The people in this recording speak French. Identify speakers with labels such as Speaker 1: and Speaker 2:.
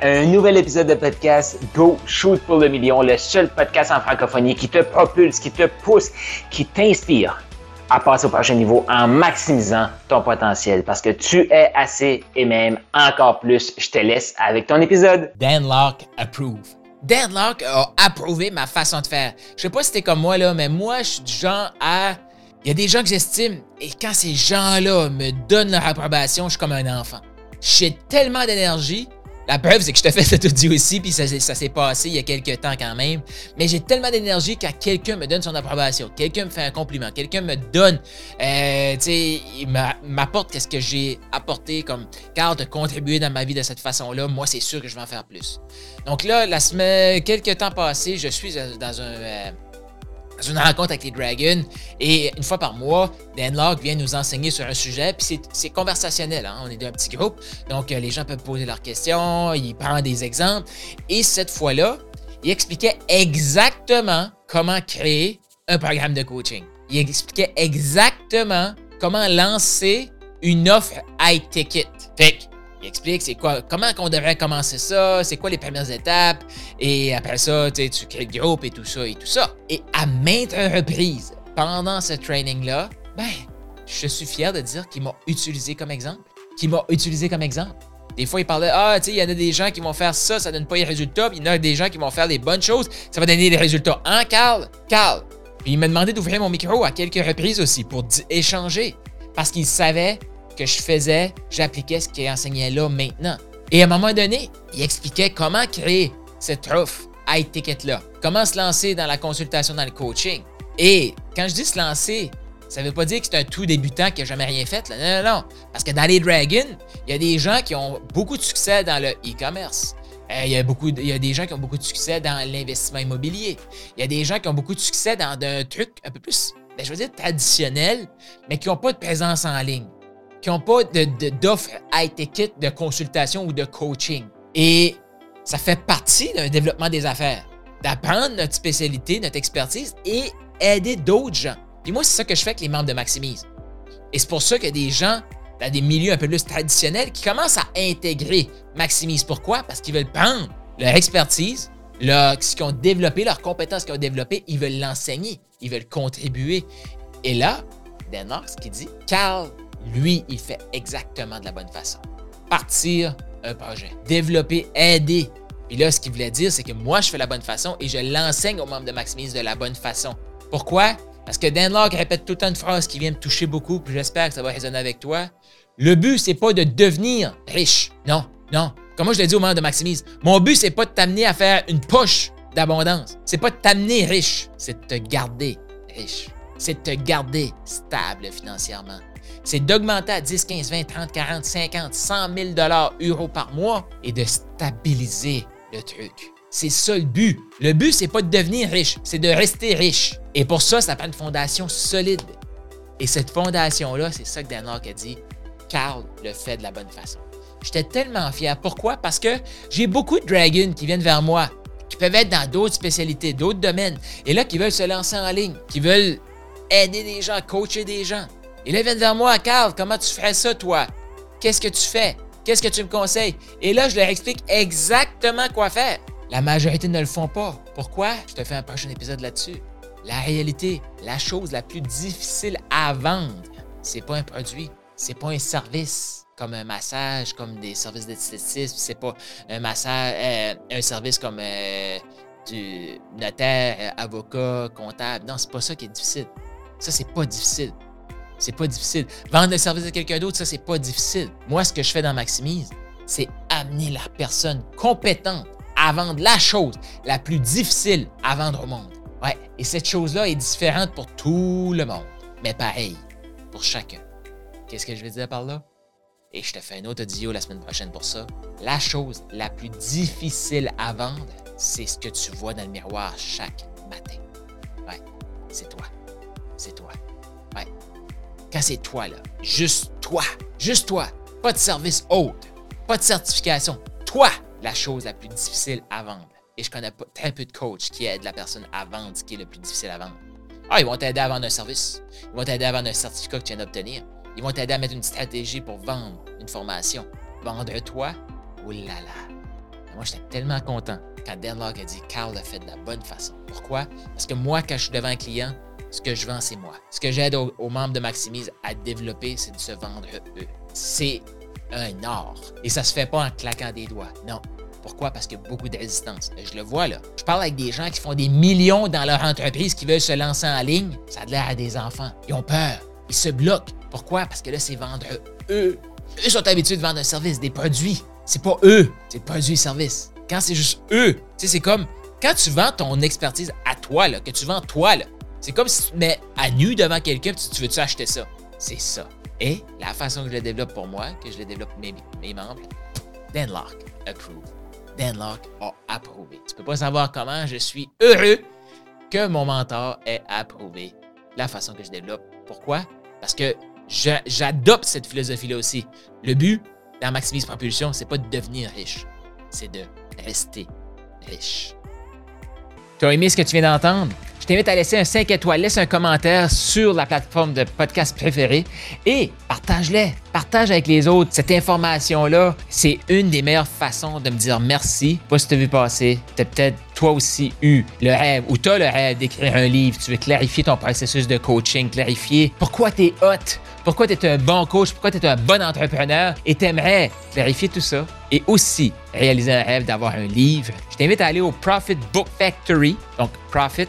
Speaker 1: Un nouvel épisode de podcast Go Shoot pour le million, le seul podcast en francophonie qui te propulse, qui te pousse, qui t'inspire à passer au prochain niveau en maximisant ton potentiel parce que tu es assez et même encore plus. Je te laisse avec ton épisode.
Speaker 2: Dan Locke approve. Dan Locke a approuvé ma façon de faire. Je sais pas si t'es comme moi là, mais moi je suis du genre à il y a des gens que j'estime et quand ces gens-là me donnent leur approbation, je suis comme un enfant. J'ai tellement d'énergie la preuve, c'est que je te fais cet audio aussi, puis ça, s'est passé il y a quelques temps quand même. Mais j'ai tellement d'énergie quand quelqu'un me donne son approbation, quelqu'un me fait un compliment, quelqu'un me donne, euh, tu sais, il m'apporte qu'est-ce que j'ai apporté comme carte de contribuer dans ma vie de cette façon-là. Moi, c'est sûr que je vais en faire plus. Donc là, la semaine, quelques temps passés, je suis dans un. Euh, une rencontre avec les Dragons et une fois par mois, Dan Locke vient nous enseigner sur un sujet, puis c'est conversationnel, hein? on est d'un petit groupe, donc euh, les gens peuvent poser leurs questions, il prend des exemples, et cette fois-là, il expliquait exactement comment créer un programme de coaching. Il expliquait exactement comment lancer une offre high ticket. Fait il explique c'est quoi, comment qu'on devrait commencer ça, c'est quoi les premières étapes, et après ça, tu crées le groupe et tout ça et tout ça. Et à maintes reprises, pendant ce training-là, ben, je suis fier de dire qu'il m'a utilisé comme exemple. Qu'il m'a utilisé comme exemple. Des fois, il parlait, ah, tu sais, il y en a des gens qui vont faire ça, ça donne pas les résultats, puis il y en a des gens qui vont faire les bonnes choses, ça va donner des résultats. Hein, Carl? Carl? Puis il m'a demandé d'ouvrir mon micro à quelques reprises aussi pour échanger, parce qu'il savait que je faisais, j'appliquais ce qu'il enseignait là maintenant. Et à un moment donné, il expliquait comment créer cette offre high ticket-là, comment se lancer dans la consultation, dans le coaching. Et quand je dis se lancer, ça ne veut pas dire que c'est un tout débutant qui n'a jamais rien fait. Là. Non, non, non. Parce que dans les Dragons, il y a des gens qui ont beaucoup de succès dans le e-commerce. Euh, il, y a beaucoup y a des gens qui ont beaucoup de succès dans l'investissement immobilier. Il y a des gens qui ont beaucoup de succès dans un truc un peu plus, ben, je veux dire, traditionnel, mais qui n'ont pas de présence en ligne qui n'ont pas d'offre high ticket de consultation ou de coaching. Et ça fait partie d'un développement des affaires, d'apprendre notre spécialité, notre expertise et aider d'autres gens. Puis moi, c'est ça que je fais avec les membres de Maximise. Et c'est pour ça qu'il a des gens dans des milieux un peu plus traditionnels qui commencent à intégrer Maximise. Pourquoi? Parce qu'ils veulent prendre leur expertise, ce qu'ils ont développé, leurs compétences qu'ils ont développées, ils veulent l'enseigner, ils veulent contribuer. Et là, Dan Marks qui dit, Carl lui, il fait exactement de la bonne façon. Partir un projet, développer, aider. Puis là, ce qu'il voulait dire, c'est que moi, je fais la bonne façon et je l'enseigne aux membres de Maximise de la bonne façon. Pourquoi? Parce que Dan Locke répète tout le temps une phrase qui vient me toucher beaucoup, puis j'espère que ça va résonner avec toi. Le but, c'est pas de devenir riche. Non, non. Comme moi, je l'ai dit aux membres de Maximise, mon but, c'est pas de t'amener à faire une poche d'abondance. C'est pas de t'amener riche, c'est de te garder riche. C'est de te garder stable financièrement c'est d'augmenter à 10, 15, 20, 30, 40, 50, 100 000 dollars euros par mois et de stabiliser le truc. C'est ça le but. Le but, c'est pas de devenir riche, c'est de rester riche. Et pour ça, ça prend une fondation solide. Et cette fondation-là, c'est ça que Dan Locke a dit. Carl le fait de la bonne façon. J'étais tellement fier. Pourquoi? Parce que j'ai beaucoup de dragons qui viennent vers moi, qui peuvent être dans d'autres spécialités, d'autres domaines, et là, qui veulent se lancer en ligne, qui veulent aider des gens, coacher des gens. Et là, ils viennent vers moi, Carl, comment tu ferais ça, toi? Qu'est-ce que tu fais? Qu'est-ce que tu me conseilles? Et là, je leur explique exactement quoi faire. La majorité ne le font pas. Pourquoi? Je te fais un prochain épisode là-dessus. La réalité, la chose la plus difficile à vendre, c'est pas un produit, c'est pas un service comme un massage, comme des services d'esthétisme, c'est pas un massage, euh, un service comme euh, du notaire, euh, avocat, comptable. Non, c'est pas ça qui est difficile. Ça, c'est pas difficile. C'est pas difficile. Vendre le service à quelqu'un d'autre, ça, c'est pas difficile. Moi, ce que je fais dans Maximise, c'est amener la personne compétente à vendre la chose la plus difficile à vendre au monde. Ouais, et cette chose-là est différente pour tout le monde, mais pareil pour chacun. Qu'est-ce que je veux dire par là? Et je te fais un autre audio la semaine prochaine pour ça. La chose la plus difficile à vendre, c'est ce que tu vois dans le miroir chaque matin. C'est toi, là. Juste toi. Juste toi. Pas de service autre. Pas de certification. Toi, la chose la plus difficile à vendre. Et je connais très peu de coachs qui aident la personne à vendre ce qui est le plus difficile à vendre. Ah, ils vont t'aider à vendre un service. Ils vont t'aider à vendre un certificat que tu viens d'obtenir. Ils vont t'aider à mettre une stratégie pour vendre une formation. Vendre toi, oulala. Moi, j'étais tellement content quand Dan Locke a dit Carl l'a fait de la bonne façon. Pourquoi? Parce que moi, quand je suis devant un client, ce que je vends, c'est moi. Ce que j'aide aux, membres de Maximise à développer, c'est de se vendre eux. C'est un art. Et ça se fait pas en claquant des doigts. Non. Pourquoi? Parce qu'il y a beaucoup de résistance. Je le vois là. Je parle avec des gens qui font des millions dans leur entreprise, qui veulent se lancer en ligne. Ça a l'air à des enfants. Ils ont peur. Ils se bloquent. Pourquoi? Parce que là, c'est vendre eux. Eux sont habitués de vendre un service, des produits. C'est pas eux, c'est produits et. Quand c'est juste eux, tu sais, c'est comme quand tu vends ton expertise à toi, là, que tu vends toi, là, c'est comme si tu te mets à nu devant quelqu'un et tu veux-tu acheter ça? C'est ça. Et la façon que je le développe pour moi, que je le développe mes, mes membres, Denlock approve. Denlock a approuvé. Tu peux pas savoir comment je suis heureux que mon mentor ait approuvé la façon que je développe. Pourquoi? Parce que j'adopte cette philosophie-là aussi. Le but dans Maximise Propulsion, c'est pas de devenir riche, c'est de rester riche. Tu as aimé ce que tu viens d'entendre? T'invite à laisser un 5 étoiles, laisse un commentaire sur la plateforme de podcast préférée et partage-les. Partage avec les autres. Cette information-là, c'est une des meilleures façons de me dire merci. Pas si tu as vu passer, tu as peut-être toi aussi eu le rêve ou tu as le rêve d'écrire un livre. Tu veux clarifier ton processus de coaching, clarifier pourquoi tu es hot, pourquoi tu es un bon coach, pourquoi tu es un bon entrepreneur et tu aimerais clarifier tout ça et aussi réaliser un rêve d'avoir un livre. Je t'invite à aller au Profit Book Factory, donc Profit